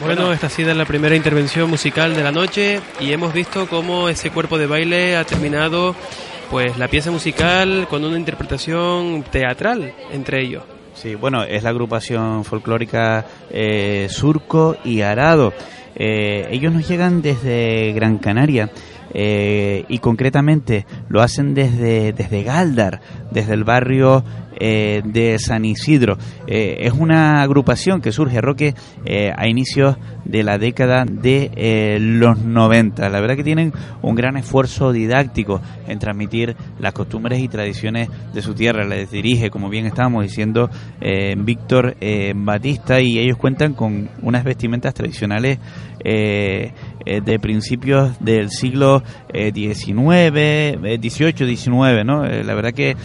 Bueno, esta ha sido la primera intervención musical de la noche y hemos visto cómo ese cuerpo de baile ha terminado pues la pieza musical con una interpretación teatral entre ellos. Sí, bueno, es la agrupación folclórica eh, Surco y Arado. Eh, ellos nos llegan desde Gran Canaria. Eh, y concretamente lo hacen desde, desde Galdar, desde el barrio eh, de San Isidro. Eh, es una agrupación que surge, Roque, eh, a inicios de la década de los 90. La verdad que tienen un gran esfuerzo didáctico en transmitir las costumbres y tradiciones de su tierra. Les dirige, como bien estábamos diciendo, Víctor Batista y ellos cuentan con unas vestimentas tradicionales de principios del siglo XIX, XVIII, XIX, ¿no? la verdad que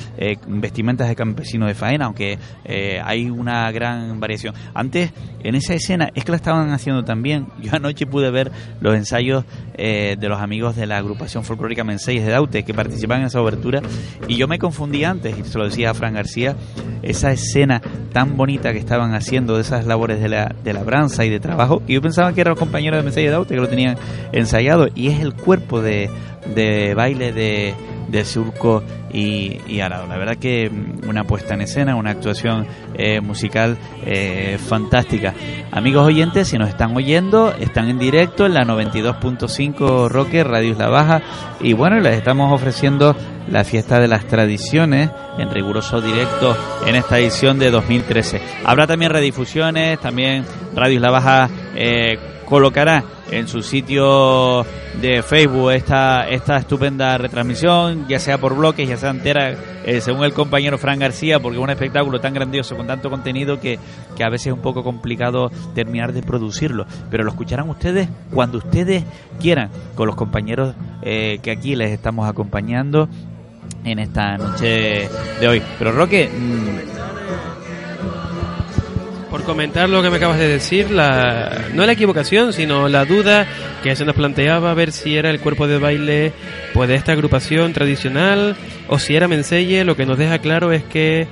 vestimentas de campesinos sino de faena, aunque eh, hay una gran variación. Antes, en esa escena, es que la estaban haciendo también. Yo anoche pude ver los ensayos eh, de los amigos de la agrupación folclórica Menseyes de Daute que participan en esa obertura y yo me confundí antes, y se lo decía a Fran García, esa escena tan bonita que estaban haciendo de esas labores de, la, de labranza y de trabajo, y yo pensaba que eran los compañeros de Menseyes de Daute que lo tenían ensayado, y es el cuerpo de, de baile de de Surco y, Arado. La verdad que mm, una puesta en escena, una actuación eh, musical eh, fantástica. Amigos oyentes, si nos están oyendo, están en directo en la 92.5 Roque, Radio Isla Baja, y bueno, les estamos ofreciendo la fiesta de las tradiciones en riguroso directo en esta edición de 2013. Habrá también redifusiones, también Radio Isla Baja eh, colocará en su sitio de Facebook esta, esta estupenda retransmisión, ya sea por bloques, ya sea entera, eh, según el compañero Fran García, porque es un espectáculo tan grandioso, con tanto contenido, que, que a veces es un poco complicado terminar de producirlo. Pero lo escucharán ustedes cuando ustedes quieran, con los compañeros eh, que aquí les estamos acompañando en esta noche de hoy. Pero Roque... Mm, por comentar lo que me acabas de decir, la, no la equivocación, sino la duda que se nos planteaba a ver si era el cuerpo de baile pues de esta agrupación tradicional o si era Menselle, lo que nos deja claro es que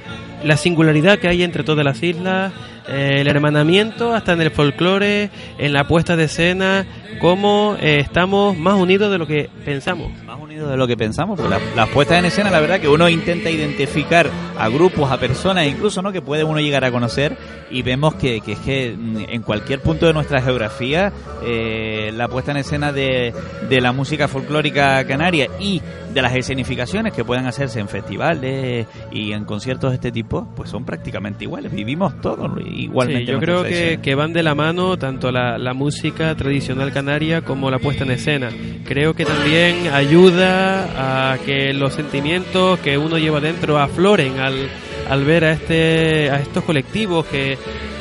la singularidad que hay entre todas las islas, el hermanamiento hasta en el folclore, en la puesta de escena, cómo eh, estamos más unidos de lo que pensamos. De lo que pensamos, pues las puestas en escena, la verdad que uno intenta identificar a grupos, a personas, incluso no que puede uno llegar a conocer y vemos que, que es que en cualquier punto de nuestra geografía eh, la puesta en escena de, de la música folclórica canaria y de las escenificaciones que puedan hacerse en festivales y en conciertos de este tipo, pues son prácticamente iguales. Vivimos todos igualmente. yo creo que, que, van de la mano tanto la, la música tradicional canaria como la puesta en escena. Creo que también ayuda a que los sentimientos que uno lleva dentro afloren al, al ver a, este, a estos colectivos que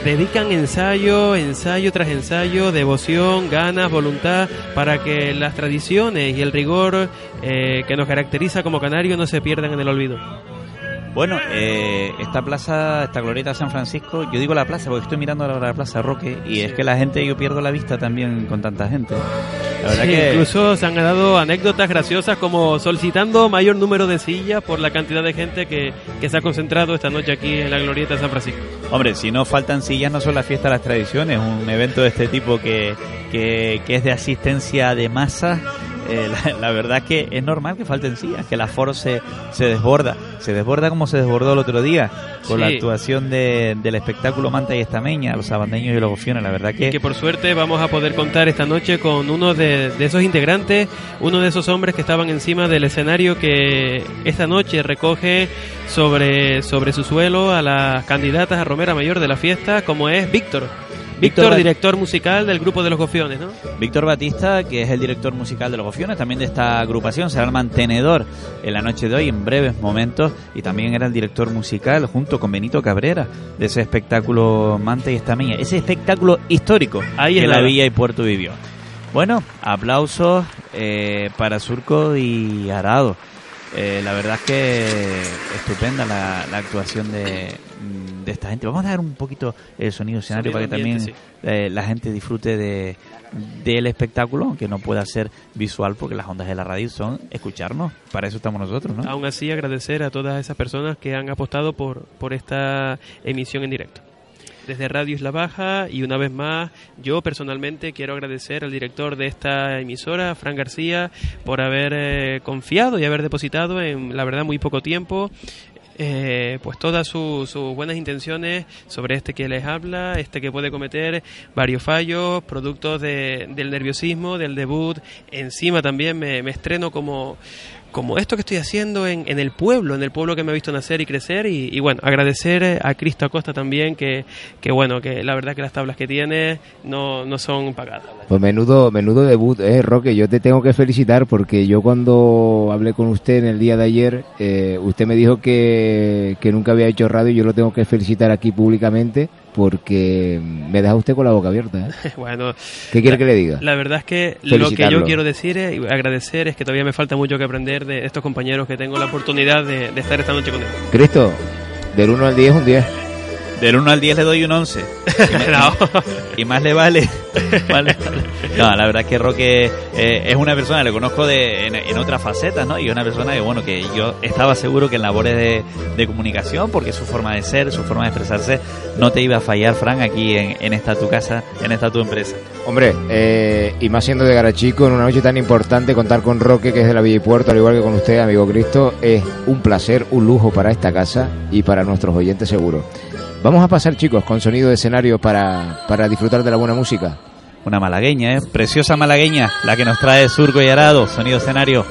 dedican ensayo, ensayo tras ensayo, devoción, ganas, voluntad, para que las tradiciones y el rigor eh, que nos caracteriza como canario no se pierdan en el olvido. Bueno, eh, esta plaza, esta glorieta de San Francisco, yo digo la plaza porque estoy mirando ahora la plaza Roque y es que la gente, yo pierdo la vista también con tanta gente. La verdad que... Incluso se han dado anécdotas graciosas como solicitando mayor número de sillas por la cantidad de gente que, que se ha concentrado esta noche aquí en la glorieta de San Francisco. Hombre, si no faltan sillas no son la fiesta de las tradiciones, un evento de este tipo que, que, que es de asistencia de masa eh, la, verdad que es normal que falten sillas, que la aforo se, se desborda. Se desborda como se desbordó el otro día con la actuación de, del espectáculo Manta y Estameña, los abandeños y los gofiones. La verdad que... que por suerte vamos a poder contar esta noche con uno de, de esos integrantes, uno de esos hombres que estaban encima del escenario que esta noche recoge sobre, sobre su suelo a las candidatas a Romera Mayor de la fiesta, como es Víctor. Víctor, director musical del grupo de los Gofiones, ¿no? Víctor Batista, que es el director musical de los Gofiones, también de esta agrupación, será el mantenedor en la noche de hoy, en breves momentos, y también era el director musical junto con Benito Cabrera de ese espectáculo Mante y Estamilla, ese espectáculo histórico Ahí que la Villa y Puerto vivió. Bueno, aplausos eh, para Surco y Arado. Eh, la verdad es que estupenda la, actuación de, de, esta gente. Vamos a dar un poquito el sonido escenario para que también eh, la gente disfrute de del espectáculo, aunque no pueda ser visual porque las ondas de la radio son escucharnos. Para eso estamos nosotros, ¿no? Aún así, agradecer a todas esas personas que han apostado por, por esta emisión en directo desde Radio Isla Baja y una vez más yo personalmente quiero agradecer al director de esta emisora, Fran García, por haber eh, confiado y haber depositado en la verdad muy poco tiempo eh, pues todas sus buenas intenciones sobre este que les habla, este que puede cometer varios fallos, productos de, del nerviosismo, del debut. Encima también me estreno como como esto que estoy haciendo en, en, el pueblo, en el pueblo que me ha visto nacer y crecer y, bueno, agradecer a Cristo Acosta también que, que, bueno, que la verdad que las tablas que tiene no, no son pagadas. Pues menudo, menudo debut, eh, Roque, yo te tengo que felicitar porque yo cuando hablé con usted en el día de ayer, eh, usted me dijo que, que nunca había hecho radio y yo lo tengo que felicitar aquí públicamente porque me deja usted con la boca abierta. ¿eh? bueno, ¿qué quiere que le diga? La verdad es que lo que yo quiero decir y agradecer es que todavía me falta mucho que aprender de estos compañeros que tengo la oportunidad de, de estar esta noche con ellos. Cristo, del 1 al 10 un 10. Del 1 al 10 le doy un 11. Y, más le vale. No, la verdad es que Roque eh, es una persona, le conozco de, en, otras facetas, ¿no? Y es una persona que, bueno, que yo estaba seguro que en labores de, comunicación, porque su forma de ser, su forma de expresarse, no te iba a fallar, Fran, aquí en, esta tu casa, en esta tu empresa. Hombre, eh, y más siendo de Garachico, en una noche tan importante, contar con Roque, que es de la Villa y Puerto, al igual que con usted, amigo Cristo, es un placer, un lujo para esta casa y para nuestros oyentes seguro. Vamos a pasar, chicos, con sonido de escenario para, para disfrutar de la buena música. Una malagueña, ¿eh? Preciosa malagueña, la que nos trae Surco y Arado, sonido escenario.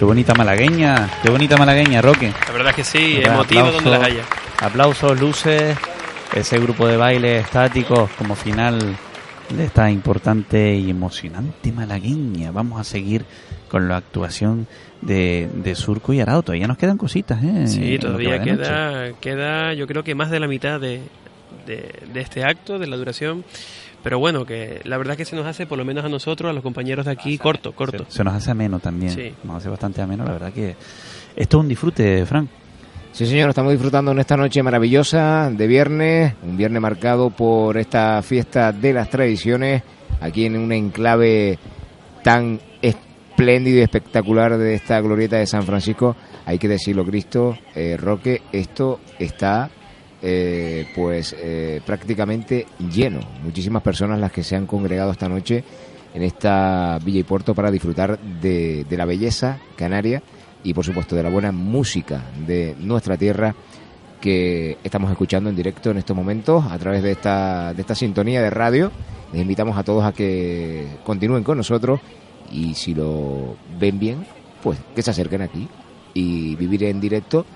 Qué bonita malagueña, qué bonita malagueña, Roque. La verdad es que sí, Verdad, emotivo aplauso. donde las haya. Aplausos, luces, ese grupo de baile estáticos como final de esta importante y emocionante malagueña. Vamos a seguir con la actuación de, de Surco y Arauto. Todavía nos quedan cositas, ¿eh? Sí, que todavía queda, queda, yo creo que más de la mitad de, de, de este acto, de la duración. Pero bueno, que la verdad es que se nos hace, por lo menos a nosotros, a los compañeros de aquí, corto, corto. Se, se nos hace ameno también. Sí. Nos hace bastante ameno, la verdad que esto es un disfrute, Frank. Sí, señor, estamos disfrutando en esta noche maravillosa de viernes, un viernes marcado por esta fiesta de las tradiciones, aquí en un enclave tan espléndido y espectacular de esta glorieta de San Francisco. Hay que decirlo, Cristo, eh, Roque, esto está eh, pues eh, prácticamente lleno. Muchísimas personas las que se han congregado esta noche en esta Villa y Puerto para disfrutar de, de la belleza canaria y por supuesto de la buena música de nuestra tierra que estamos escuchando en directo en estos momentos a través de esta, de esta sintonía de radio. Les invitamos a todos a que continúen con nosotros y si lo ven bien, pues que se acerquen aquí y vivir en directo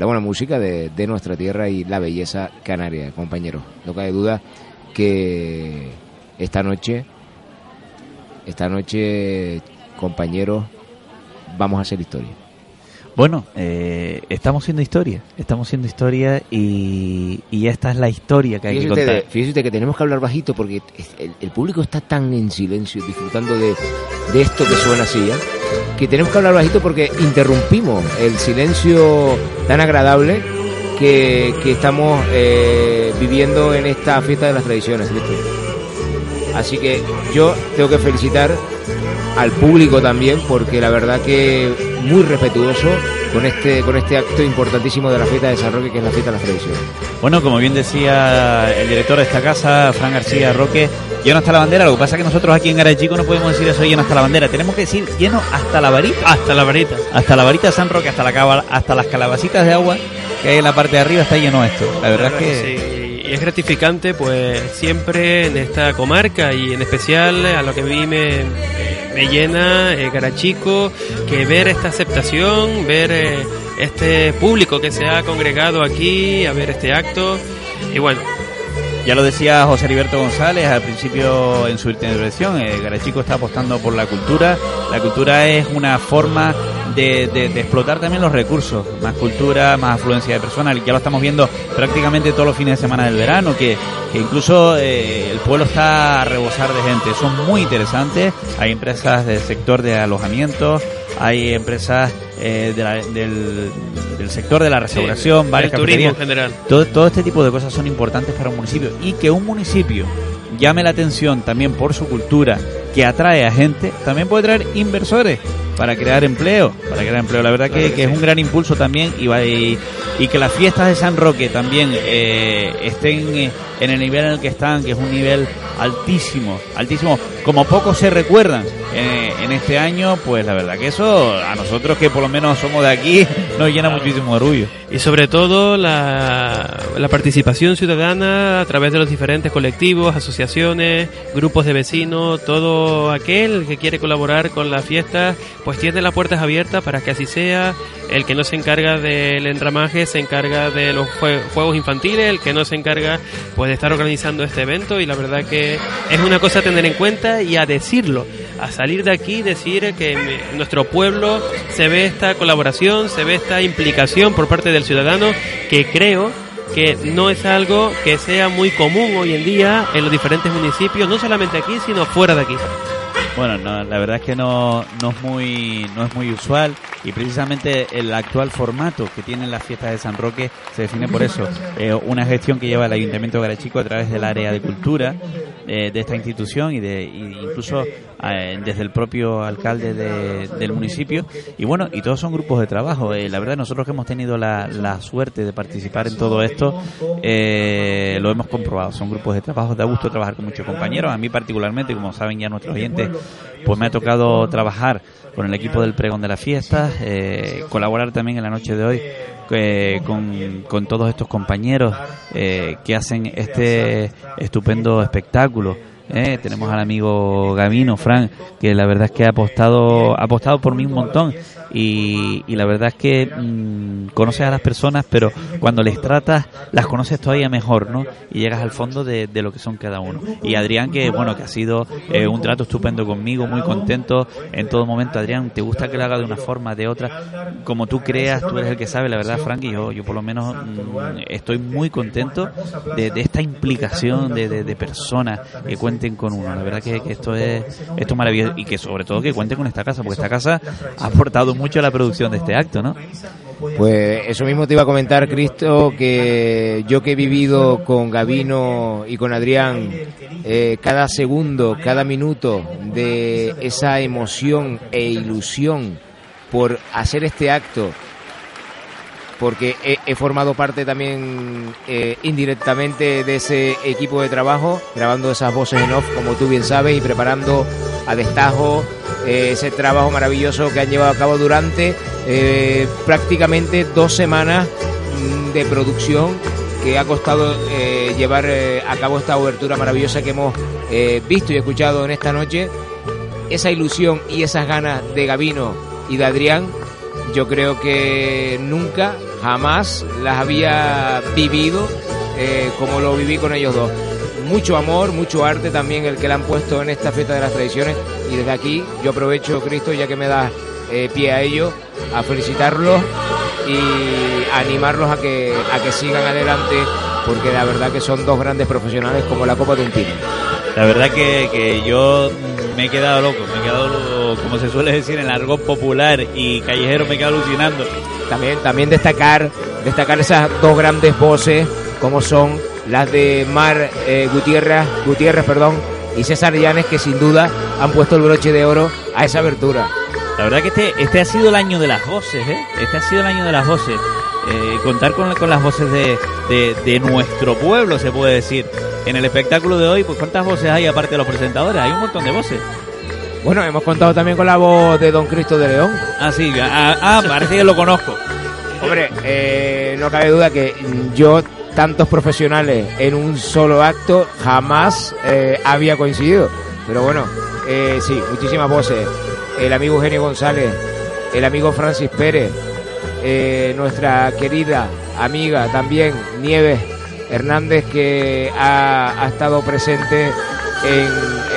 la buena música de, de nuestra tierra y la belleza canaria, compañeros. No cabe duda que esta noche, esta noche, compañeros, vamos a hacer historia. Bueno, eh, estamos siendo historia, estamos siendo historia y, y esta es la historia que hay Fíjese que contar. usted, fíjese usted que tenemos que hablar bajito porque el, el público está tan en silencio disfrutando de, de esto que suena así, ¿eh? que tenemos que hablar bajito porque interrumpimos el silencio tan agradable que, que estamos eh, viviendo en esta fiesta de las tradiciones. Así que yo tengo que felicitar al público también porque la verdad que muy respetuoso con este con este acto importantísimo de la fiesta de San Roque que es la fiesta de las tradiciones. Bueno, como bien decía el director de esta casa, Fran García Roque, lleno hasta la bandera. Lo que pasa es que nosotros aquí en Garachico no podemos decir eso lleno hasta la bandera. Tenemos que decir lleno hasta la varita. Hasta la varita. Hasta la varita de San Roque, hasta, la hasta las calabacitas de agua que hay en la parte de arriba está lleno esto. La verdad es que... Sí, y es gratificante, pues siempre en esta comarca y en especial a lo que a mí me, me llena eh, Garachico, que ver esta aceptación, ver eh, este público que se ha congregado aquí a ver este acto. Y bueno, Ya lo decía José Heriberto González al principio en su intervención, eh, Garachico está apostando por la cultura. La cultura es una forma de, de- explotar también los recursos, más cultura, más afluencia de personas. Ya lo estamos viendo prácticamente todos los fines de semana del verano, que, incluso eh, el pueblo está a rebosar de gente. Son muy interesantes. Hay empresas del sector de alojamientos, hay empresas eh, de la- del, del sector de la restauración, sí, varias turismo en general. Todo, todo este tipo de cosas son importantes para un municipio y que un municipio llame la atención también por su cultura que atrae a gente, también puede traer inversores para crear empleo, para crear empleo. La verdad que, que es un gran impulso también y, va- y, y que las fiestas de San Roque también eh, estén eh, en el nivel en el que están, que es un nivel altísimo, altísimo, como pocos se recuerdan eh, en este año, pues la verdad que eso a nosotros que por lo menos somos de aquí nos llena muchísimo orgullo. Y sobre todo la, la participación ciudadana a través de los diferentes colectivos, asociaciones, grupos de vecinos, todo aquel que quiere colaborar con la fiesta, pues tiene las puertas abiertas para que así sea. El que no se encarga del entramaje se encarga de los jue- juegos infantiles, el que no se encarga pues estar organizando este evento y la verdad que es una cosa a tener en cuenta y a decirlo, a salir de aquí y decir que en nuestro pueblo se ve esta colaboración, se ve esta implicación por parte del ciudadano que creo que no es algo que sea muy común hoy en día en los diferentes municipios, no solamente aquí, sino fuera de aquí. Bueno, no, la verdad es que no, no es muy no es muy usual y precisamente el actual formato que tienen las fiestas de San Roque se define por eso, Eh, una gestión que lleva el Ayuntamiento Garachico a través del área de cultura eh, de esta institución y de y incluso eh, desde el propio alcalde de- del municipio y bueno y todos son grupos de trabajo. Eh, la verdad nosotros que hemos tenido la, la suerte de participar en todo esto eh, lo hemos comprobado. Son grupos de trabajo, da gusto trabajar con muchos compañeros. A mí particularmente, como saben ya nuestros oyentes, pues me ha tocado trabajar con el equipo del pregón de las fiestas, eh, colaborar también en la noche de hoy eh, con, con todos estos compañeros eh, que hacen este estupendo espectáculo. Eh, tenemos al amigo Gavino, Fran, que la verdad es que ha apostado, ha apostado por mí un montón y, la verdad es que mm, conoces a las personas, pero cuando les tratas las conoces todavía mejor, ¿no? Y llegas al fondo de, de lo que son cada uno. Y Adrián, que bueno, que ha sido eh, un trato estupendo conmigo, muy contento en todo momento. Adrián, ¿te gusta que lo haga de una forma, de otra? Como tú creas, tú eres el que sabe, la verdad, Frank, y yo, yo por lo menos mm, estoy muy contento de, esta implicación de, de, de personas que cuenten con uno. La verdad que, que esto es esto es maravilloso y que sobre todo que cuenten con esta casa, porque esta casa ha aportado mucho la producción de este acto, ¿no? Pues eso mismo te iba a comentar, Cristo, que yo que he vivido con Gavino y con Adrián eh, cada segundo, cada minuto de esa emoción e ilusión por hacer este acto, porque he, formado parte también eh, indirectamente de ese equipo de trabajo, grabando esas voces en off, como tú bien sabes, y preparando a destajo eh, ese trabajo maravilloso que han llevado a cabo durante eh, prácticamente dos semanas mm, de producción que ha costado llevar a cabo esta obertura maravillosa que hemos visto y escuchado en esta noche. Esa ilusión y esas ganas de Gavino y de Adrián, yo creo que nunca, jamás las había vivido eh, como lo viví con ellos dos. Mucho amor, mucho arte también el que le han puesto en esta fiesta de las tradiciones y desde aquí yo aprovecho, Cristo, ya que me das eh, pie a ello, a felicitarlos y animarlos a que, a que sigan adelante porque la verdad que son dos grandes profesionales como la copa de un pino. La verdad que, que yo me he quedado loco, me he quedado, como se suele decir en argot popular y callejero, me he quedado alucinando. También, también destacar, destacar esas dos grandes voces como son las de Mar eh, Gutiérrez, Gutiérrez perdón, y César Llanes que sin duda han puesto el broche de oro a esa abertura. La verdad que este, este ha sido el año de las voces, ¿eh? Este ha sido el año de las voces. Eh, contar con, con las voces de, de, de nuestro pueblo, se puede decir. En el espectáculo de hoy, pues ¿cuántas voces hay aparte de los presentadores? Hay un montón de voces. Bueno, hemos contado también con la voz de Don Cristo de León. Ah, sí, ah, ah, parece que lo conozco. Hombre, eh, no cabe duda que yo, tantos profesionales en un solo acto, jamás eh, había coincidido. Pero bueno, eh, sí, muchísimas voces. El amigo Eugenio González, el amigo Francis Pérez, eh, nuestra querida amiga también Nieves Hernández, que ha, ha estado presente en,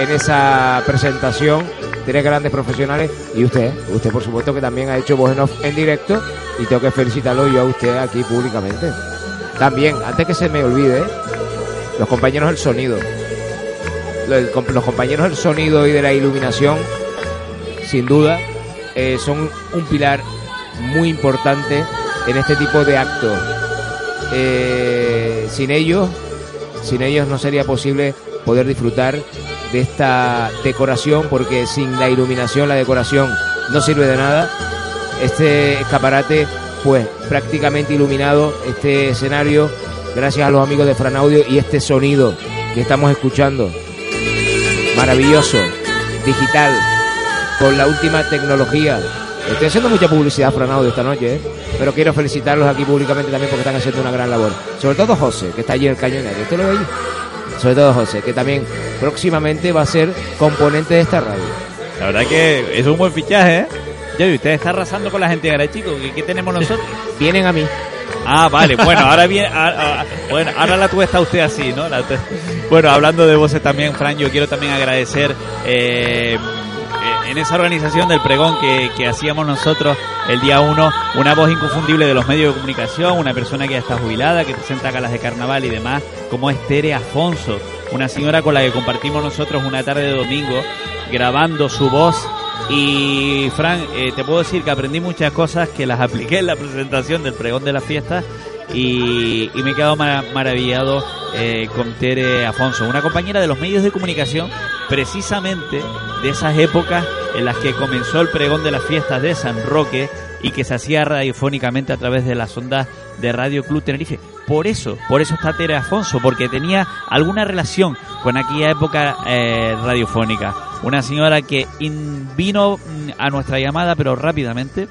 en esa presentación. Tres grandes profesionales y usted, usted por supuesto que también ha hecho voz en, off en directo y tengo que felicitarlo yo a usted aquí públicamente. También, antes que se me olvide, los compañeros del sonido. Los, compañeros del sonido y de la iluminación, sin duda, eh, son un pilar muy importante en este tipo de actos. Eh, sin ellos, sin ellos no sería posible poder disfrutar de esta decoración, porque sin la iluminación la decoración no sirve de nada. Este escaparate, pues prácticamente iluminado, este escenario, gracias a los amigos de Fran Audio y este sonido que estamos escuchando, maravilloso, digital, con la última tecnología. Estoy haciendo mucha publicidad Fran Audio esta noche, ¿eh? pero quiero felicitarlos aquí públicamente también porque están haciendo una gran labor. Sobre todo José, que está allí en el cañonero. ¿Usted lo ve allí? Sobre todo José, que también próximamente va a ser componente de esta radio. La verdad que es un buen fichaje, ¿eh? Ya, y usted está arrasando con la gente de Garachico. ¿Qué, qué tenemos nosotros? Vienen a mí. Ah, vale. Bueno, ahora bien, a- a- bueno, ahora la tuya está usted así, ¿no? La bueno, hablando de voces también, Fran, yo quiero también agradecer eh, en esa organización del pregón que, que hacíamos nosotros el día 1, una voz inconfundible de los medios de comunicación, una persona que ya está jubilada, que presenta galas de carnaval y demás, como es Tere Afonso, una señora con la que compartimos nosotros una tarde de domingo, grabando su voz. Y Fran, eh, te puedo decir que aprendí muchas cosas que las apliqué en la presentación del pregón de la fiesta y, me he quedado mara- maravillado eh, con Tere Afonso, una compañera de los medios de comunicación precisamente de esas épocas en las que comenzó el pregón de las fiestas de San Roque y que se hacía radiofónicamente a través de las ondas de Radio Club Tenerife. Por eso, por eso está Tere Afonso, porque tenía alguna relación con aquella época eh, radiofónica. Una señora que in- vino mm, a nuestra llamada, pero rápidamente,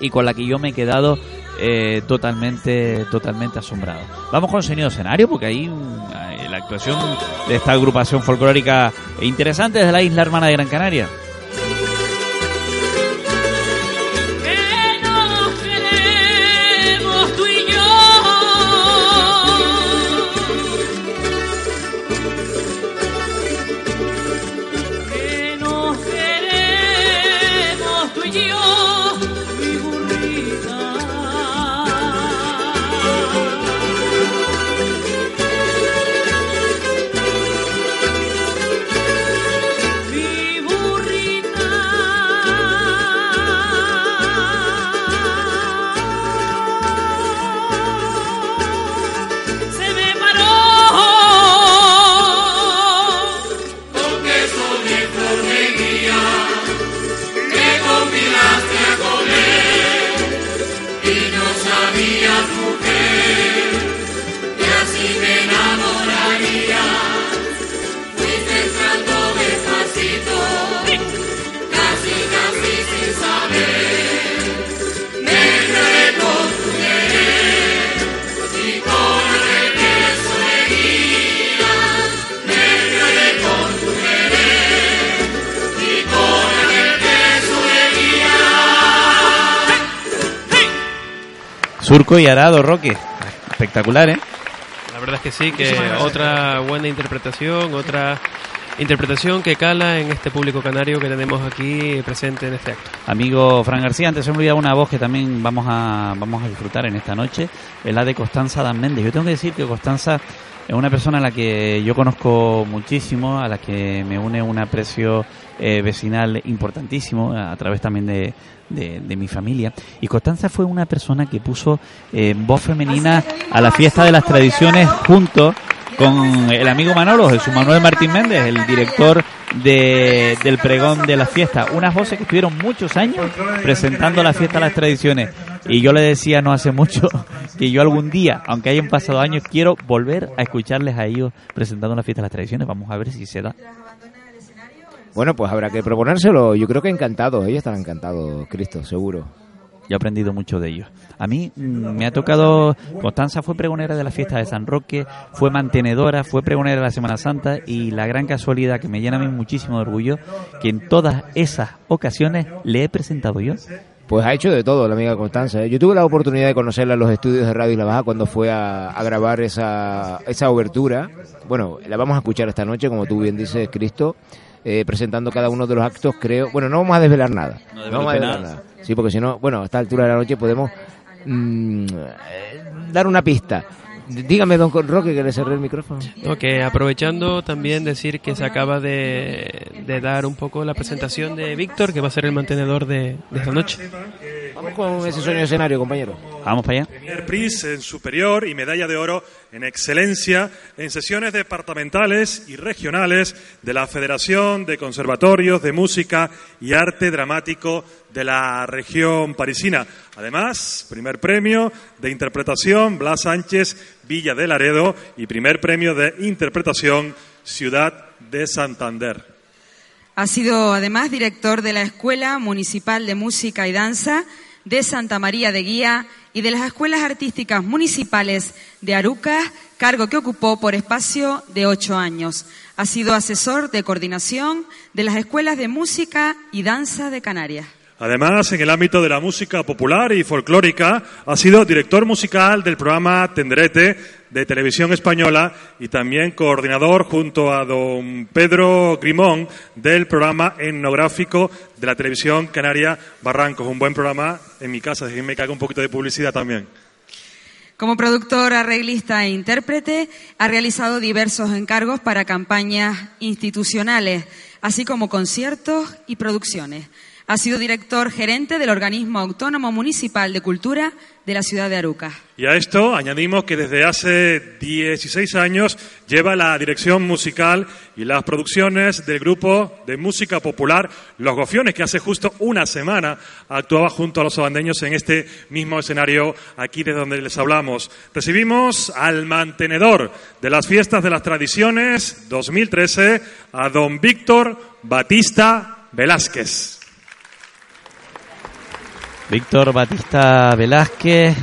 y con la que yo me he quedado eh, totalmente, totalmente asombrado. Vamos con sonido escenario, porque ahí mm, eh, la actuación de esta agrupación folclórica interesante desde la isla hermana de Gran Canaria. Surco y Arado, Roque. Espectacular, ¿eh? La verdad es que sí, que otra buena interpretación, otra interpretación que cala en este público canario que tenemos aquí presente en este acto. Amigo Fran García, antes se me olvidaba una voz que también vamos a, vamos a disfrutar en esta noche, es la de Constanza Dan Méndez. Yo tengo que decir que Constanza es una persona a la que yo conozco muchísimo, a la que me une un aprecio eh, vecinal importantísimo, a través también de, de, mi familia. Y Constanza fue una persona que puso eh, voz femenina a la fiesta de las tradiciones junto con el amigo Manolo, Jesús Manuel Martín Méndez, el director de, del pregón de la fiesta. Unas voces que estuvieron muchos años presentando la fiesta de las tradiciones. Y yo le decía no hace mucho que yo algún día, aunque hayan pasado años, quiero volver a escucharles a ellos presentando la fiesta de las tradiciones. Vamos a ver si se da. Bueno, pues habrá que proponérselo. Yo creo que encantados. Ellos estarán encantados, Cristo, seguro. Yo he aprendido mucho de ellos. A mí me ha tocado, Constanza fue pregonera de la fiesta de San Roque, fue mantenedora, fue pregonera de la Semana Santa y la gran casualidad que me llena a mí muchísimo de orgullo, que en todas esas ocasiones le he presentado yo. Pues ha hecho de todo la amiga Constanza. ¿eh? Yo tuve la oportunidad de conocerla en los estudios de Radio Isla Baja cuando fue a, a grabar esa, esa obertura. Bueno, la vamos a escuchar esta noche, como tú bien dices, Cristo, eh, presentando cada uno de los actos, creo. Bueno, no vamos a desvelar nada. No No vamos a desvelar desvelar nada. Sí, porque si no, bueno, a esta altura de la noche podemos mm, eh, dar una pista. Dígame, don Roque, que le cerré el micrófono. Ok, aprovechando también decir que se acaba de, de dar un poco la presentación de Víctor, que va a ser el mantenedor de, de esta noche. Vamos con ese sueño escenario, compañero. Vamos para allá. Primer Pris en superior y medalla de oro en excelencia en sesiones departamentales y regionales de la Federación de Conservatorios de Música y Arte Dramático de la región parisina. Además, primer premio de interpretación Blas Sánchez Villa de Laredo y primer premio de interpretación Ciudad de Santander. Ha sido además director de la Escuela Municipal de Música y Danza de Santa María de Guía y de las Escuelas Artísticas Municipales de Aruca, cargo que ocupó por espacio de ocho años. Ha sido asesor de coordinación de las Escuelas de Música y Danza de Canarias. Además, en el ámbito de la música popular y folclórica, ha sido director musical del programa Tenderete de Televisión Española y también coordinador junto a don Pedro Grimón del programa etnográfico de la Televisión Canaria Barrancos. Un buen programa en mi casa, déjenme que haga un poquito de publicidad también. Como productor, arreglista e intérprete, ha realizado diversos encargos para campañas institucionales, así como conciertos y producciones. Ha sido director gerente del Organismo Autónomo Municipal de Cultura de la ciudad de Aruca. Y a esto añadimos que desde hace 16 años lleva la dirección musical y las producciones del grupo de música popular Los Gofiones, que hace justo una semana actuaba junto a los abandeños en este mismo escenario aquí de donde les hablamos. Recibimos al mantenedor de las fiestas de las tradiciones 2013, a don Víctor Batista Velázquez. Víctor Batista Velázquez,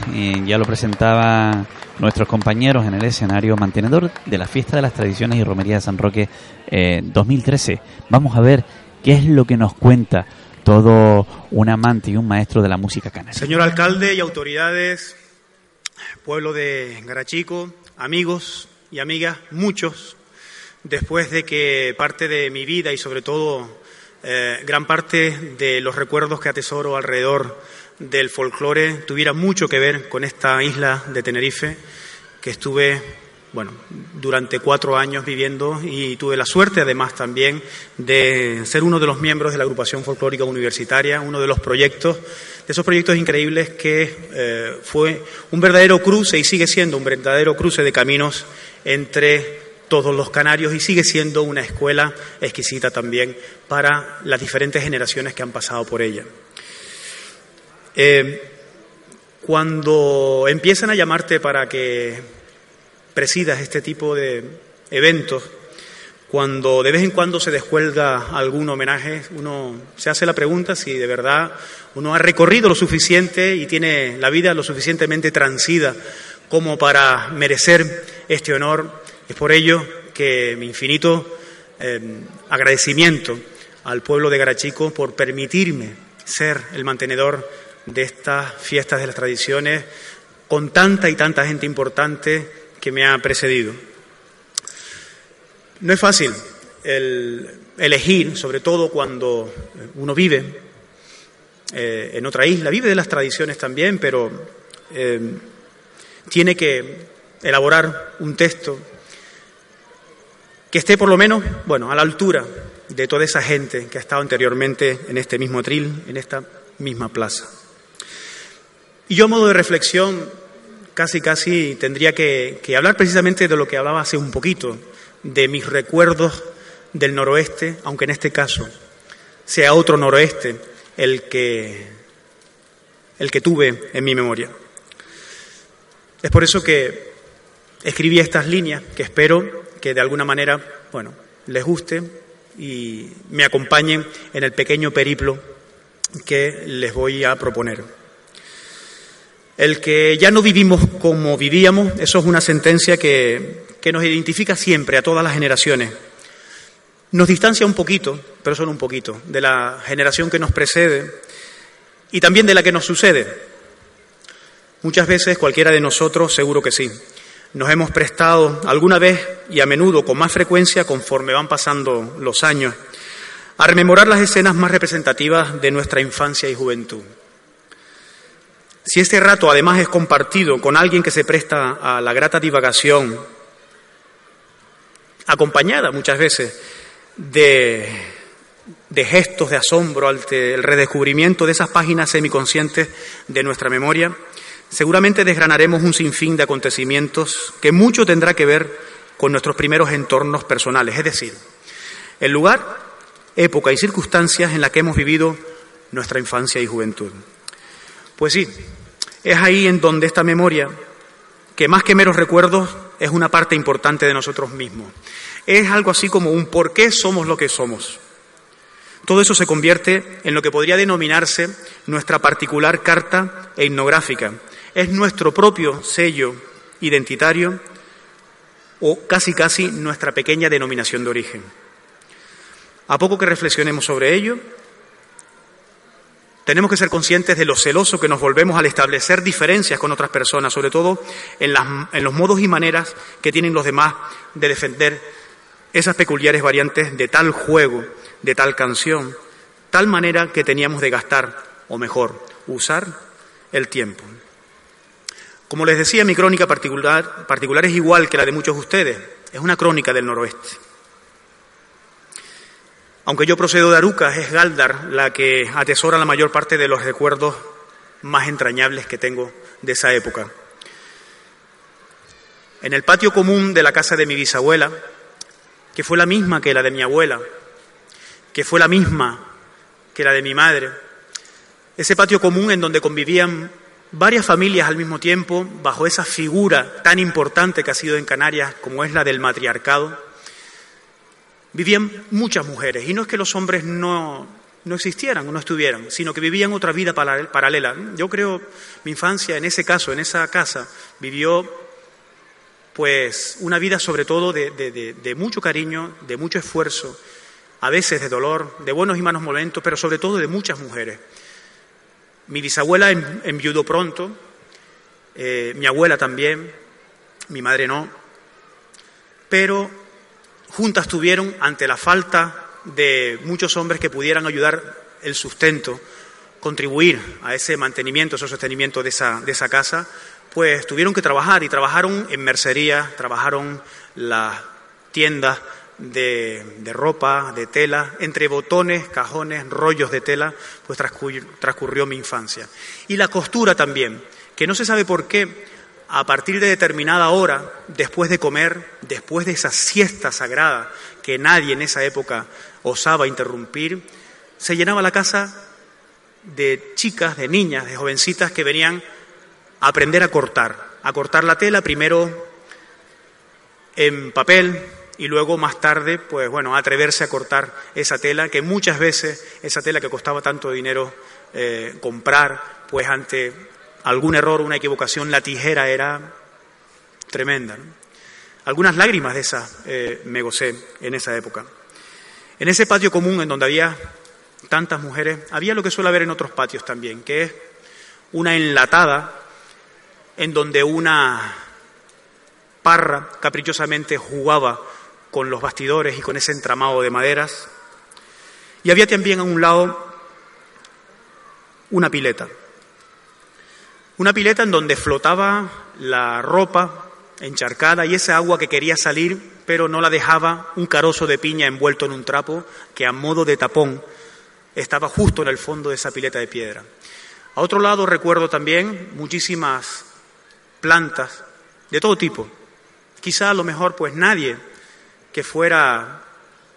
ya lo presentaban nuestros compañeros en el escenario mantenedor de la Fiesta de las Tradiciones y Romería de San Roque eh, 2013. Vamos a ver qué es lo que nos cuenta todo un amante y un maestro de la música canaria. Señor alcalde y autoridades, pueblo de Garachico, amigos y amigas, muchos, después de que parte de mi vida y sobre todo eh, gran parte de los recuerdos que atesoro alrededor del folclore tuviera mucho que ver con esta isla de Tenerife, que estuve, bueno, durante cuatro años viviendo y tuve la suerte además también de ser uno de los miembros de la agrupación folclórica universitaria, uno de los proyectos, de esos proyectos increíbles que eh, fue un verdadero cruce y sigue siendo un verdadero cruce de caminos entre todos los canarios y sigue siendo una escuela exquisita también para las diferentes generaciones que han pasado por ella. Eh, cuando empiezan a llamarte para que presidas este tipo de eventos, cuando de vez en cuando se descuelga algún homenaje, uno se hace la pregunta si de verdad uno ha recorrido lo suficiente y tiene la vida lo suficientemente transida como para merecer este honor. Es por ello que mi infinito eh, agradecimiento al pueblo de Garachico por permitirme ser el mantenedor de estas fiestas de las tradiciones con tanta y tanta gente importante que me ha precedido. No es fácil el elegir, sobre todo cuando uno vive eh, en otra isla, vive de las tradiciones también, pero eh, tiene que elaborar un texto que esté por lo menos, bueno, a la altura de toda esa gente que ha estado anteriormente en este mismo atril, en esta misma plaza. Y yo a modo de reflexión, casi casi tendría que, que hablar precisamente de lo que hablaba hace un poquito, de mis recuerdos del noroeste, aunque en este caso sea otro noroeste el que, el que tuve en mi memoria. Es por eso que escribí estas líneas que espero que de alguna manera, bueno, les guste y me acompañen en el pequeño periplo que les voy a proponer. El que ya no vivimos como vivíamos, eso es una sentencia que, que nos identifica siempre a todas las generaciones. Nos distancia un poquito, pero solo un poquito, de la generación que nos precede y también de la que nos sucede. Muchas veces cualquiera de nosotros, seguro que sí, nos hemos prestado alguna vez y a menudo con más frecuencia conforme van pasando los años a rememorar las escenas más representativas de nuestra infancia y juventud. si este rato además es compartido con alguien que se presta a la grata divagación, acompañada muchas veces de, gestos de asombro ante el redescubrimiento de esas páginas semiconscientes de nuestra memoria, seguramente desgranaremos un sinfín de acontecimientos que mucho tendrá que ver con nuestros primeros entornos personales, es decir, el lugar, época y circunstancias en las que hemos vivido nuestra infancia y juventud. Pues sí, es ahí en donde esta memoria, que más que meros recuerdos, es una parte importante de nosotros mismos. Es algo así como un por qué somos lo que somos. Todo eso se convierte en lo que podría denominarse nuestra particular carta etnográfica. Es nuestro propio sello identitario o casi casi nuestra pequeña denominación de origen. A poco que reflexionemos sobre ello, tenemos que ser conscientes de lo celoso que nos volvemos al establecer diferencias con otras personas, sobre todo en, en, los modos y maneras que tienen los demás de defender esas peculiares variantes de tal juego, de tal canción, tal manera que teníamos de gastar, o mejor, usar el tiempo. Como les decía, mi crónica particular, particular es igual que la de muchos de ustedes, es una crónica del noroeste. Aunque yo procedo de Arucas, es Galdar la que atesora la mayor parte de los recuerdos más entrañables que tengo de esa época. En el patio común de la casa de mi bisabuela, que fue la misma que la de mi abuela, que fue la misma que la de mi madre, ese patio común en donde convivían varias familias al mismo tiempo, bajo esa figura tan importante que ha sido en Canarias como es la del matriarcado, vivían muchas mujeres. Y no es que los hombres no, no existieran o no estuvieran, sino que vivían otra vida paralela. Yo creo, mi infancia en ese caso, en esa casa, vivió pues una vida sobre todo de, de, de, mucho cariño, de mucho esfuerzo, a veces de dolor, de buenos y malos momentos, pero sobre todo de muchas mujeres. Mi bisabuela enviudó pronto, eh, mi abuela también, mi madre no, pero juntas tuvieron, ante la falta de muchos hombres que pudieran ayudar el sustento, contribuir a ese mantenimiento, ese sostenimiento de esa, de esa casa, pues tuvieron que trabajar y trabajaron en mercería, trabajaron las tiendas de, de, ropa, de tela, entre botones, cajones, rollos de tela, pues transcurrió, transcurrió mi infancia. Y la costura también, que no se sabe por qué, a partir de determinada hora, después de comer, después de esa siesta sagrada que nadie en esa época osaba interrumpir, se llenaba la casa de chicas, de niñas, de jovencitas que venían a aprender a cortar, a cortar la tela primero en papel y luego más tarde, pues bueno, atreverse a cortar esa tela, que muchas veces esa tela que costaba tanto dinero eh, comprar, pues ante algún error, una equivocación, la tijera era tremenda. Algunas lágrimas de esas eh, me gocé en esa época. En ese patio común en donde había tantas mujeres, había lo que suele haber en otros patios también, que es una enlatada en donde una parra caprichosamente jugaba con los bastidores y con ese entramado de maderas. Y había también a un lado una pileta, una pileta en donde flotaba la ropa encharcada y esa agua que quería salir, pero no la dejaba un carozo de piña envuelto en un trapo que a modo de tapón estaba justo en el fondo de esa pileta de piedra. A otro lado recuerdo también muchísimas plantas de todo tipo. Quizá a lo mejor pues nadie que fuera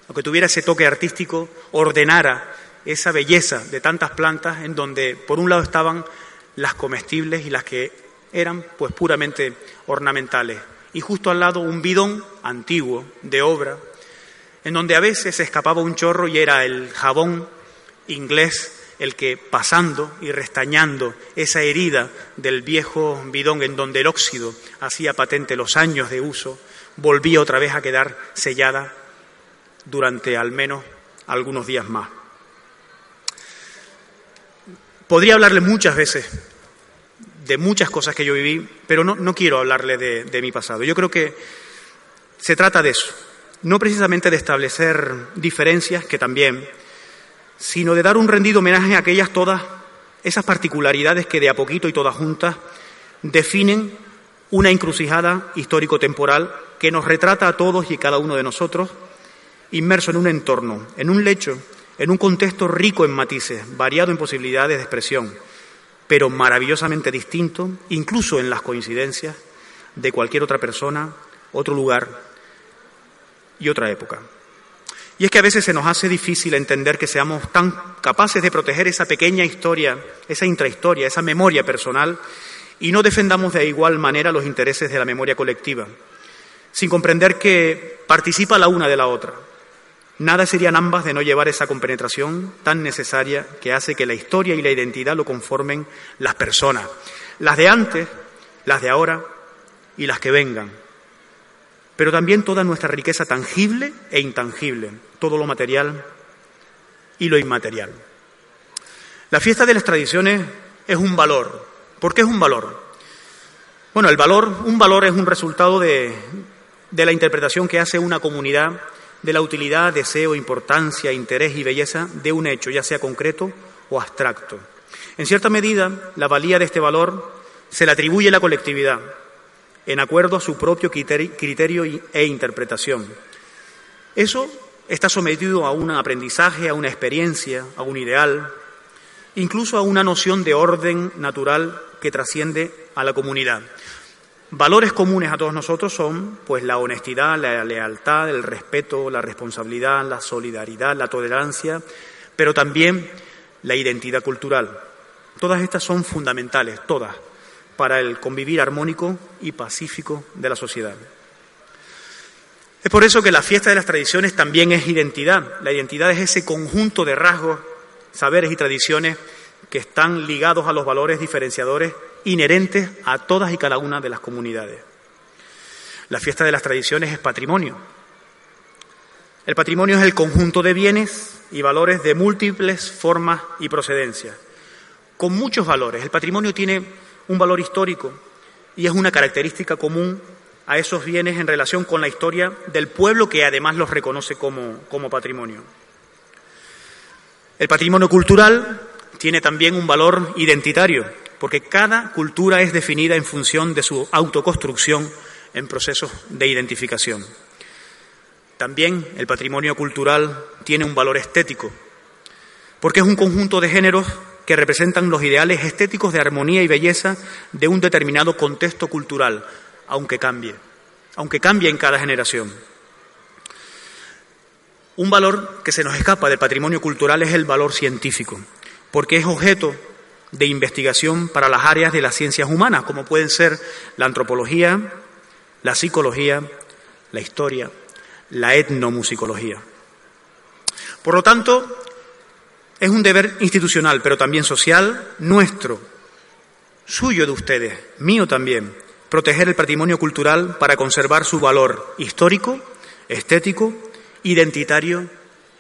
o que tuviera ese toque artístico ordenara esa belleza de tantas plantas en donde por un lado estaban las comestibles y las que eran pues puramente ornamentales. Y justo al lado un bidón antiguo de obra, en donde a veces se escapaba un chorro y era el jabón inglés el que pasando y restañando esa herida del viejo bidón en donde el óxido hacía patente los años de uso, volvía otra vez a quedar sellada durante al menos algunos días más. Podría hablarle muchas veces de muchas cosas que yo viví, pero no, no quiero hablarle de, de mi pasado. Yo creo que se trata de eso, no precisamente de establecer diferencias, que también, sino de dar un rendido homenaje a aquellas todas esas particularidades que de a poquito y todas juntas definen una encrucijada histórico-temporal que nos retrata a todos y cada uno de nosotros inmerso en un entorno, en un lecho, en un contexto rico en matices, variado en posibilidades de expresión, pero maravillosamente distinto, incluso en las coincidencias, de cualquier otra persona, otro lugar y otra época. Y es que a veces se nos hace difícil entender que seamos tan capaces de proteger esa pequeña historia, esa intrahistoria, esa memoria personal, y no defendamos de igual manera los intereses de la memoria colectiva, sin comprender que participa la una de la otra. Nada serían ambas de no llevar esa compenetración tan necesaria que hace que la historia y la identidad lo conformen las personas, las de antes, las de ahora y las que vengan, pero también toda nuestra riqueza tangible e intangible, todo lo material y lo inmaterial. La fiesta de las tradiciones es un valor. ¿Por qué es un valor? Bueno, el valor, un valor es un resultado de, de la interpretación que hace una comunidad de la utilidad, deseo, importancia, interés y belleza de un hecho, ya sea concreto o abstracto. En cierta medida, la valía de este valor se le atribuye a la colectividad, en acuerdo a su propio criterio e interpretación. Eso está sometido a un aprendizaje, a una experiencia, a un ideal, incluso a una noción de orden natural que trasciende a la comunidad. Valores comunes a todos nosotros son pues la honestidad, la lealtad, el respeto, la responsabilidad, la solidaridad, la tolerancia, pero también la identidad cultural. Todas estas son fundamentales, todas, para el convivir armónico y pacífico de la sociedad. Es por eso que la fiesta de las tradiciones también es identidad. La identidad es ese conjunto de rasgos, saberes y tradiciones que están ligados a los valores diferenciadores inherentes a todas y cada una de las comunidades. La fiesta de las tradiciones es patrimonio. El patrimonio es el conjunto de bienes y valores de múltiples formas y procedencias, con muchos valores. El patrimonio tiene un valor histórico y es una característica común a esos bienes en relación con la historia del pueblo que además los reconoce como, como patrimonio. El patrimonio cultural tiene también un valor identitario, porque cada cultura es definida en función de su autoconstrucción en procesos de identificación. También el patrimonio cultural tiene un valor estético, porque es un conjunto de géneros que representan los ideales estéticos de armonía y belleza de un determinado contexto cultural, aunque cambie, aunque cambie en cada generación. Un valor que se nos escapa del patrimonio cultural es el valor científico, porque es objeto de investigación para las áreas de las ciencias humanas, como pueden ser la antropología, la psicología, la historia, la etnomusicología. Por lo tanto, es un deber institucional, pero también social, nuestro, suyo de ustedes, mío también, proteger el patrimonio cultural para conservar su valor histórico, estético, identitario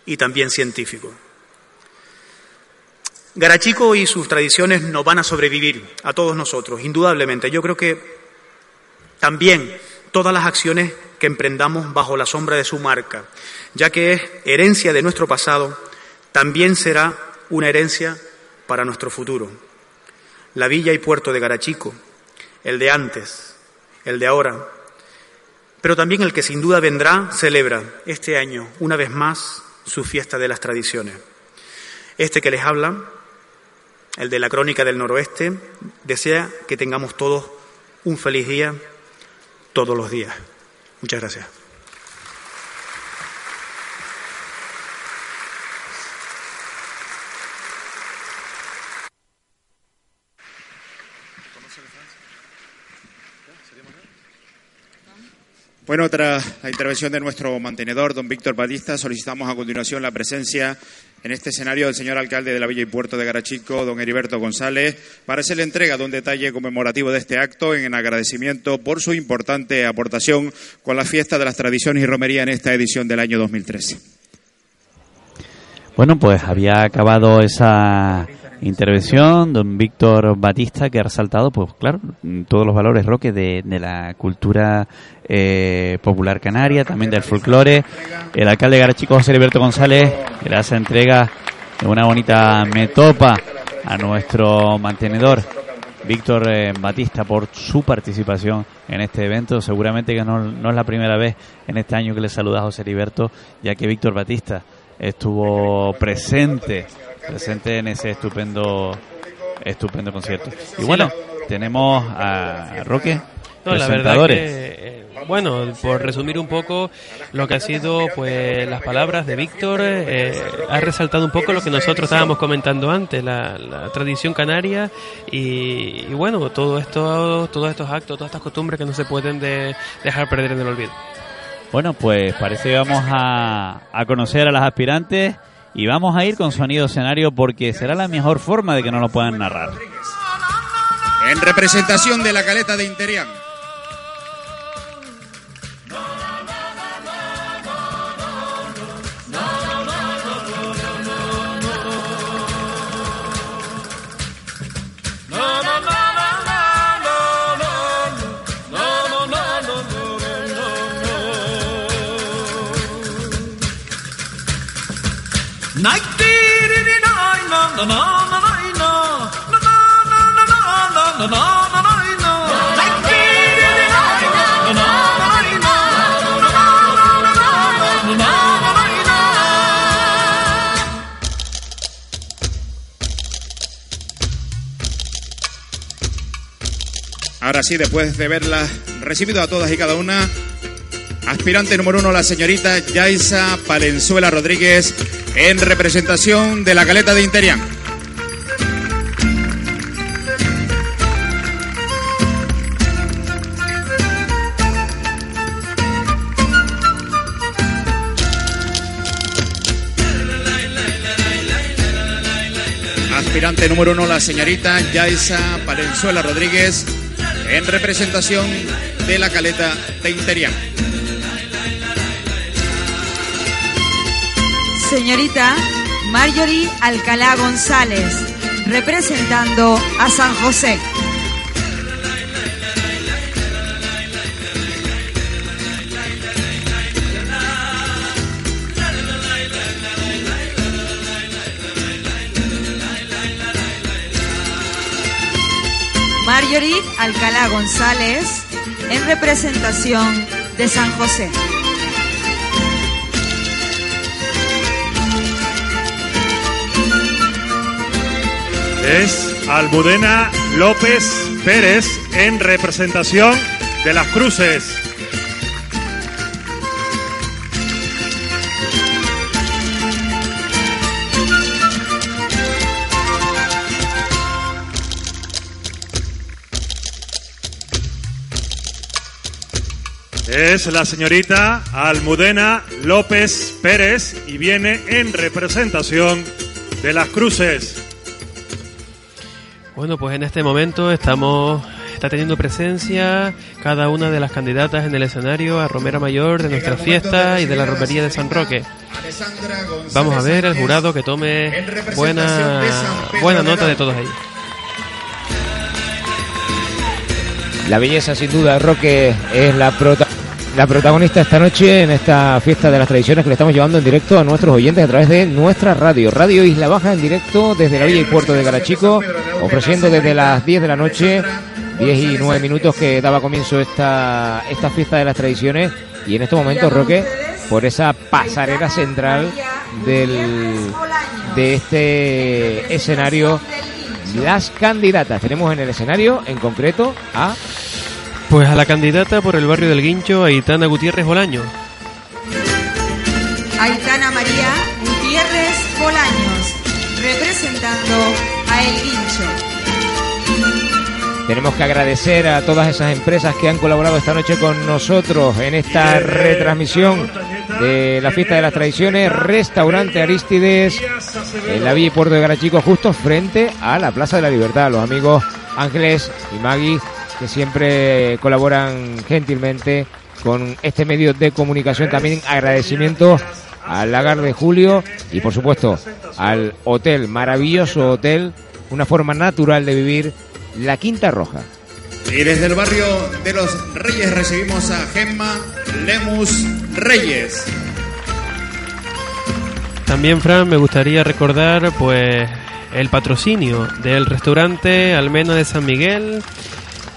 y también científico. Garachico y sus tradiciones nos van a sobrevivir a todos nosotros, indudablemente. Yo creo que también todas las acciones que emprendamos bajo la sombra de su marca, ya que es herencia de nuestro pasado también será una herencia para nuestro futuro. La villa y puerto de Garachico, el de antes, el de ahora, pero también el que sin duda vendrá, celebra este año, una vez más, su fiesta de las tradiciones. Este que les habla, el de la Crónica del Noroeste, desea que tengamos todos un feliz día todos los días. Muchas gracias. Bueno, tras la intervención de nuestro mantenedor, don Víctor Batista, solicitamos a continuación la presencia en este escenario del señor alcalde de la Villa y Puerto de Garachico, don Heriberto González, para hacerle entrega de un detalle conmemorativo de este acto en agradecimiento por su importante aportación con la fiesta de las tradiciones y romería en esta edición del año 2013. Bueno, pues había acabado esa intervención, don Víctor Batista, que ha resaltado, pues claro, todos los valores, Roque, de, de la cultura eh, popular canaria, también del folclore. El alcalde de Garachico, José Heriberto González, le hace entrega de una bonita metopa a nuestro mantenedor Víctor eh, Batista por su participación en este evento. Seguramente que no, no es la primera vez en este año que le saluda a José Heriberto, ya que Víctor Batista estuvo presente, presente en ese estupendo, estupendo concierto. Y bueno, tenemos a Roque, No, la verdad presentadores. que, eh, bueno, por resumir un poco lo que ha sido pues las palabras de Víctor, eh, ha resaltado un poco lo que nosotros estábamos comentando antes, la, la tradición canaria y, y bueno, todo esto, todos estos actos, todas estas costumbres que no se pueden de- dejar perder en el olvido. Bueno, pues parece que vamos a, a conocer a las aspirantes y vamos a ir con sonido escenario porque será la mejor forma de que no lo puedan narrar. En representación de la caleta de Interián. Ahora sí, después de haberlas recibido a todas y cada una, aspirante número uno, la señorita Yaisa Palenzuela Rodríguez, en representación de la caleta de Interián. Aspirante número uno, la señorita Yaisa Palenzuela Rodríguez, en representación de la caleta de Interián. Señorita Marjorie Alcalá González, representando a San José. Marjorie Alcalá González, en representación de San José. Es Almudena López Pérez en representación de las cruces. Es la señorita Almudena López Pérez y viene en representación de las cruces. Bueno, pues en este momento estamos está teniendo presencia cada una de las candidatas en el escenario a Romera Mayor de nuestra fiesta y de la romería de San Roque. Vamos a ver el jurado que tome buena buena nota de todos ellos. La belleza, sin duda, Roque es la, prota- la protagonista esta noche en esta fiesta de las tradiciones que le estamos llevando en directo a nuestros oyentes a través de nuestra radio. Radio Isla Baja en directo desde la Villa y Puerto de Garachico, ofreciendo desde las 10 de la noche, 10 y 9 minutos que daba comienzo esta, esta fiesta de las tradiciones. Y en estos momentos, Roque, por esa pasarela central del, de este escenario, las candidatas. Tenemos en el escenario, en concreto, a Pues a la candidata por el barrio del Guincho, Aitana Gutiérrez Bolaño. Aitana María Gutiérrez Bolaños, representando a El Guincho. Tenemos que agradecer a todas esas empresas que han colaborado esta noche con nosotros en esta retransmisión de la fiesta de las tradiciones. Restaurante Aristides en la Villa y Puerto de Garachico, justo frente a la Plaza de la Libertad. Los amigos Ángeles y Maggie que siempre colaboran gentilmente con este medio de comunicación. También agradecimiento al Lagar de Julio y por supuesto al hotel, maravilloso hotel, una forma natural de vivir, la Quinta Roja. Y desde el barrio de los Reyes recibimos a Gemma Lemus Reyes. También, Fran, me gustaría recordar, pues, el patrocinio del restaurante Almena de San Miguel,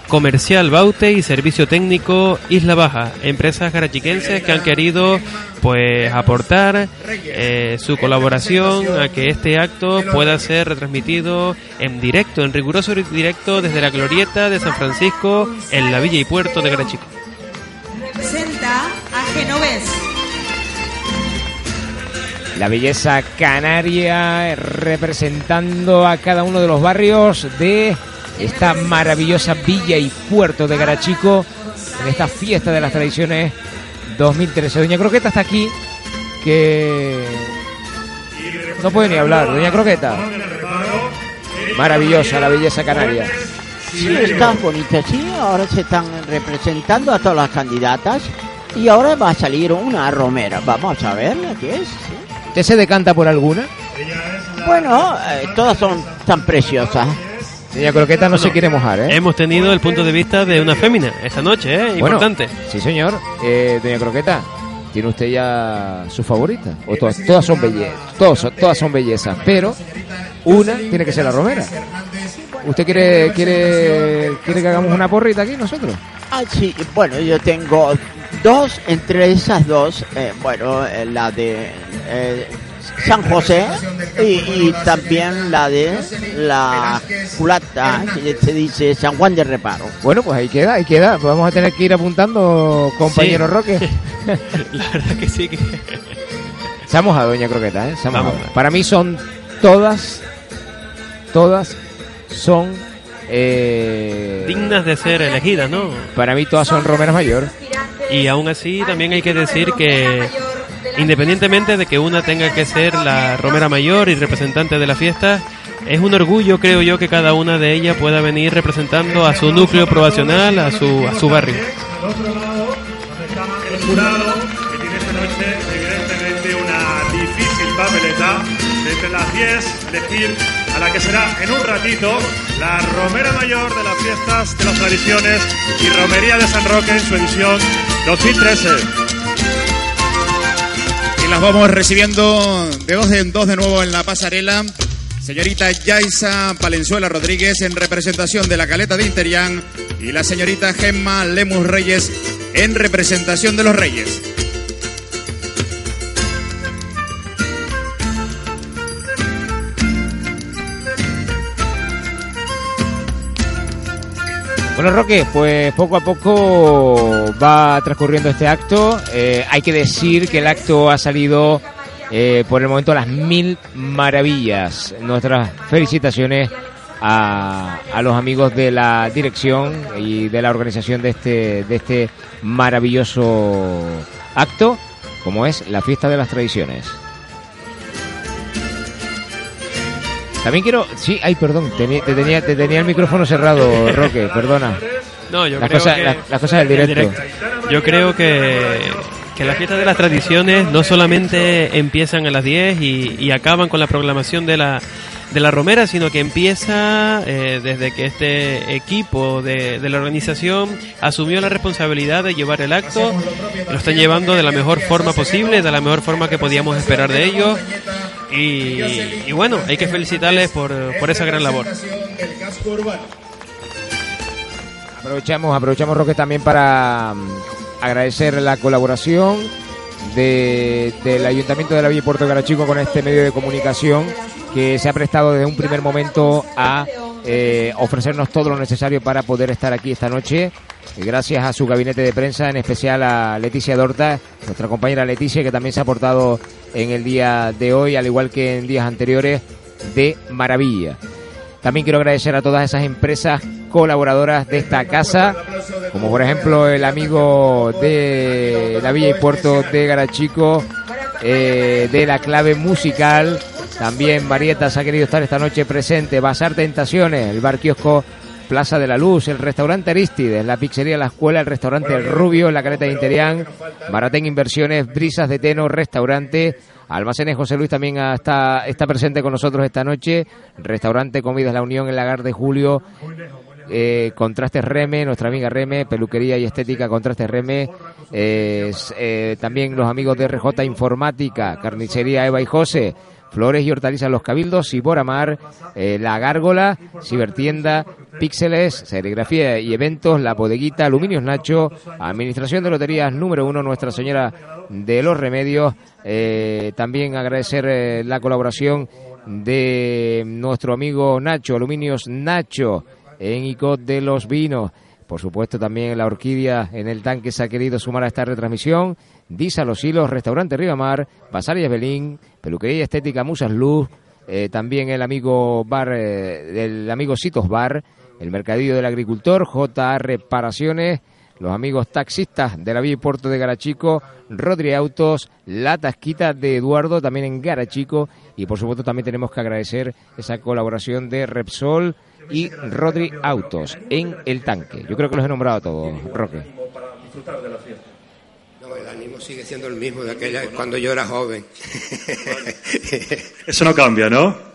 Comercial Baute y Servicio Técnico Isla Baja, empresas garachiquenses que han querido pues aportar eh, su colaboración a que este acto pueda ser retransmitido en directo, en riguroso directo desde la glorieta de San Francisco en la Villa y Puerto de Garachico. Representa a Genovés. La belleza canaria representando a cada uno de los barrios de esta maravillosa villa y puerto de Garachico en esta fiesta de las tradiciones 2013. Doña Croqueta está aquí, que no puede ni hablar. Doña Croqueta, maravillosa la belleza canaria. Sí, está bonita, sí. Ahora se están representando a todas las candidatas y ahora va a salir una romera. Vamos a ver qué es. ¿Usted se decanta por alguna? Bueno, eh, todas son tan preciosas. Doña Croqueta no se quiere mojar, ¿eh? Hemos tenido el punto de vista de una fémina esta noche, ¿eh? Bueno, Importante. Sí, señor. Eh, Doña Croqueta, ¿tiene usted ya su favorita? ¿O todas, todas son bellezas? Todas, todas son bellezas, pero una tiene que ser la romera. ¿Usted quiere, quiere, quiere que hagamos una porrita aquí nosotros? Ah, sí, bueno, yo tengo dos, entre esas dos, eh, bueno, eh, la de eh, San José y, y también la de la culata, que se dice San Juan de Reparo. Bueno, pues ahí queda, ahí queda. Vamos a tener que ir apuntando, compañero Sí. Roque. La verdad que sí que... Se ha mojado, Doña Croqueta, ¿eh? Se Vamos. Para mí son todas, todas son... eh, dignas de ser elegidas, ¿no? Para mí todas son romeras mayor. Y aún así también hay que decir que independientemente de que una tenga que ser la romera mayor y representante de la fiesta, es un orgullo, creo yo, que cada una de ellas pueda venir representando a su núcleo probacional, a su, a su barrio. Al otro lado el jurado que tiene esta noche evidentemente una difícil papeleta de entre las 10 elegir a la que será en un ratito la Romera Mayor de las fiestas de las tradiciones y Romería de San Roque en su edición 2013. Las vamos recibiendo de dos en dos de nuevo en la pasarela. Señorita Yaisa Palenzuela Rodríguez en representación de la Caleta de Interián y la señorita Gemma Lemus Reyes en representación de los Reyes. Bueno, Roque, pues poco a poco va transcurriendo este acto. Eh, hay que decir que el acto ha salido eh, por el momento a las mil maravillas. Nuestras felicitaciones a, a los amigos de la dirección y de la organización de este, de este maravilloso acto, como es la fiesta de las tradiciones. También quiero, sí, ay, perdón, teni- te tenía, te tenía el micrófono cerrado, Roque, perdona. No, yo Las creo cosas- que las- las cosas del el directo. Yo creo que, que las fiestas de las tradiciones no solamente empiezan a las 10 y, y acaban con la proclamación de la, de la Romera, sino que empieza eh, desde que este equipo de, de la organización asumió la responsabilidad de llevar el acto. Lo están llevando de la mejor forma posible, de la mejor forma que podíamos esperar de ellos. Y, y bueno, hay que felicitarles por, por esa gran labor. Aprovechamos, aprovechamos Roque también para mm, agradecer la colaboración de- del Ayuntamiento de la Villa Puerto de Garachico con este medio de comunicación que se ha prestado desde un primer momento a eh, ofrecernos todo lo necesario para poder estar aquí esta noche. Gracias a su gabinete de prensa, en especial a Leticia Dorta, nuestra compañera Leticia, que también se ha portado en el día de hoy, al igual que en días anteriores, de maravilla. También quiero agradecer a todas esas empresas colaboradoras de esta casa, como por ejemplo el amigo de la Villa y Puerto de Garachico, eh, de la clave musical. También Marietas ha querido estar esta noche presente. Bazar Tentaciones, el bar kiosco Plaza de la Luz, el restaurante Aristides, la pizzería La Escuela, el restaurante El Rubio, la Caleta de Interián, Maratén Inversiones, Brisas de Teno, restaurante, Almacenes José Luis también está, está presente con nosotros esta noche, restaurante Comidas La Unión, el Lagar de Julio, eh, Contrastes Reme, nuestra amiga Reme, peluquería y estética Contrastes Reme, eh, eh, también los amigos de RJ Informática, Carnicería Eva y José, Flores y hortalizas Los Cabildos, Siboramar, eh, La Gárgola, Cibertienda, Píxeles, Serigrafía y Eventos, La Bodeguita, Aluminios Nacho, Administración de Loterías número uno, Nuestra Señora de los Remedios. Eh, también agradecer eh, la colaboración de nuestro amigo Nacho, Aluminios Nacho, en ICOT de los Vinos. Por supuesto, también la Orquídea en el tanque se ha querido sumar a esta retransmisión. Disa Los Hilos, Restaurante Ribamar, Basaria Belín, Peluquería Estética Musas Luz, eh, también el amigo bar, eh, del amigo Citos Bar, el Mercadillo del Agricultor, JA Reparaciones, los amigos taxistas de la Vía y Puerto de Garachico, Rodri Autos, La Tasquita de Eduardo, también en Garachico, y por supuesto también tenemos que agradecer esa colaboración de Repsol y Rodri Autos en el tanque. Yo creo que los he nombrado a todos, Roque. No, el ánimo sigue siendo el mismo de aquella cuando yo era joven. Eso no cambia, ¿no?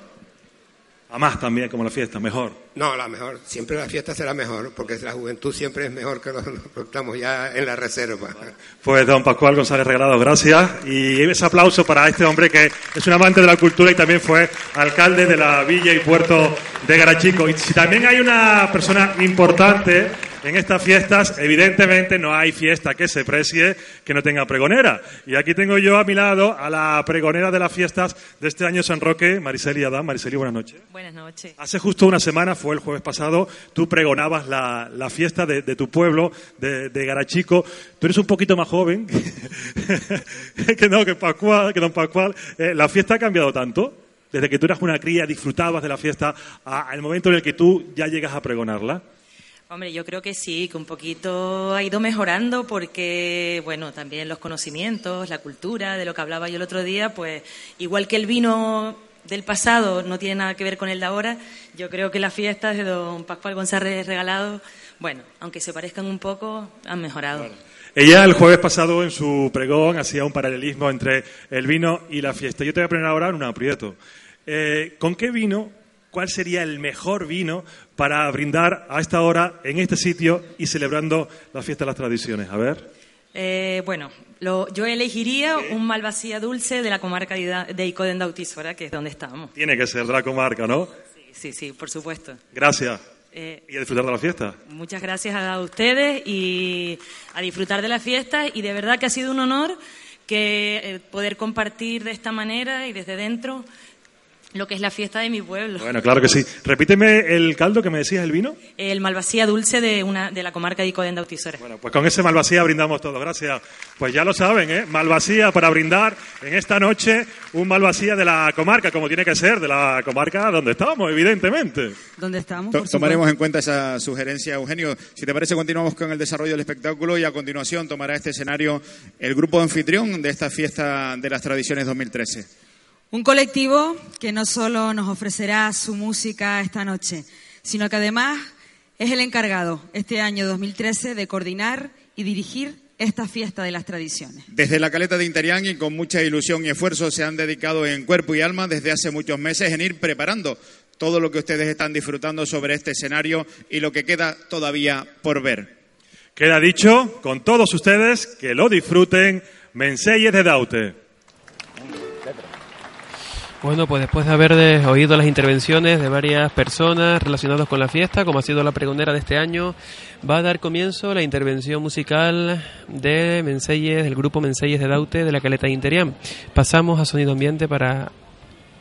A más también, como la fiesta, mejor. No, la mejor. Siempre la fiesta será mejor, porque la juventud siempre es mejor que los que estamos ya en la reserva. Pues don Pascual González Regalado, gracias. Y ese aplauso para este hombre que es un amante de la cultura y también fue alcalde de la villa y puerto de Garachico. Y si también hay una persona importante en estas fiestas, evidentemente no hay fiesta que se precie que no tenga pregonera. Y aquí tengo yo a mi lado a la pregonera de las fiestas de este año San Roque, Mariceli Adán. Mariceli, buenas noches. Buenas noches. Hace justo una semana, fue el jueves pasado, tú pregonabas la, la fiesta de, de tu pueblo, de, de Garachico. Tú eres un poquito más joven que, no, que, Pascual, que don Pascual. Eh, ¿La fiesta ha cambiado tanto? Desde que tú eras una cría, disfrutabas de la fiesta, al momento en el que tú ya llegas a pregonarla. Hombre, yo creo que sí, que un poquito ha ido mejorando porque, bueno, también los conocimientos, la cultura, de lo que hablaba yo el otro día, pues igual que el vino del pasado no tiene nada que ver con el de ahora, yo creo que las fiestas de don Pascual González Regalado, bueno, aunque se parezcan un poco, han mejorado. Ella el jueves pasado en su pregón hacía un paralelismo entre el vino y la fiesta. Yo te voy a poner ahora en un aprieto. Eh, ¿Con qué vino, cuál sería el mejor vino para brindar a esta hora en este sitio y celebrando la fiesta de las tradiciones? A ver. Eh, bueno, lo- yo elegiría un malvasía dulce de la comarca de, Icoden de que es donde estamos. Tiene que ser de la comarca, ¿no? Sí, sí, sí, por supuesto. Gracias. Eh, Y a disfrutar de la fiesta. Muchas gracias a ustedes y a disfrutar de la fiesta y de verdad que ha sido un honor que eh, poder compartir de esta manera y desde dentro lo que es la fiesta de mi pueblo. Bueno, claro que sí. Repíteme el caldo que me decías, el vino. El malvasía dulce de una de la comarca de Icoden de Autisora. Pues con ese Malvasía brindamos todos. Gracias. Pues ya lo saben, ¿eh? Malvasía para brindar en esta noche un Malvasía de la comarca, como tiene que ser, de la comarca donde estamos, evidentemente. ¿Dónde estamos? Por tomaremos en cuenta esa sugerencia, Eugenio. Si te parece, continuamos con el desarrollo del espectáculo y a continuación tomará este escenario el grupo anfitrión de esta fiesta de las tradiciones 2013. Un colectivo que no solo nos ofrecerá su música esta noche, sino que además es el encargado este año 2013 de coordinar y dirigir esta fiesta de las tradiciones. Desde la caleta de Interián y con mucha ilusión y esfuerzo se han dedicado en cuerpo y alma desde hace muchos meses en ir preparando todo lo que ustedes están disfrutando sobre este escenario y lo que queda todavía por ver. Queda dicho con todos ustedes que lo disfruten. Menseyes de Daute. Bueno, pues después de haber oído las intervenciones de varias personas relacionadas con la fiesta, como ha sido la pregonera de este año, va a dar comienzo la intervención musical de Menseyes, del grupo Menseyes de Daute de la Caleta de Interiam. Pasamos a sonido ambiente para,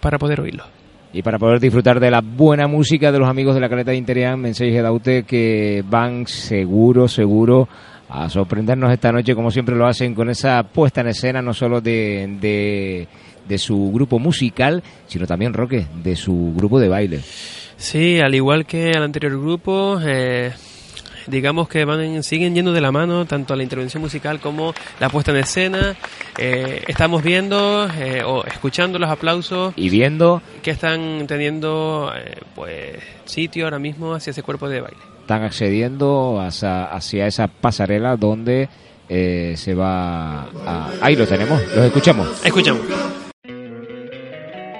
para poder oírlo. Y para poder disfrutar de la buena música de los amigos de la caleta de Interian, Mensajes de Daute, que van seguro, seguro a sorprendernos esta noche, como siempre lo hacen, con esa puesta en escena, no solo de, de, de su grupo musical, sino también, Roque, de su grupo de baile. Sí, al igual que al anterior grupo, eh, digamos que van siguen yendo de la mano tanto la intervención musical como la puesta en escena. Eh, estamos viendo eh, o escuchando los aplausos Y viendo, que están teniendo eh, pues sitio ahora mismo hacia ese cuerpo de baile. están accediendo hacia, hacia esa pasarela donde eh, se va a... Ahí lo tenemos, los escuchamos. Escuchamos.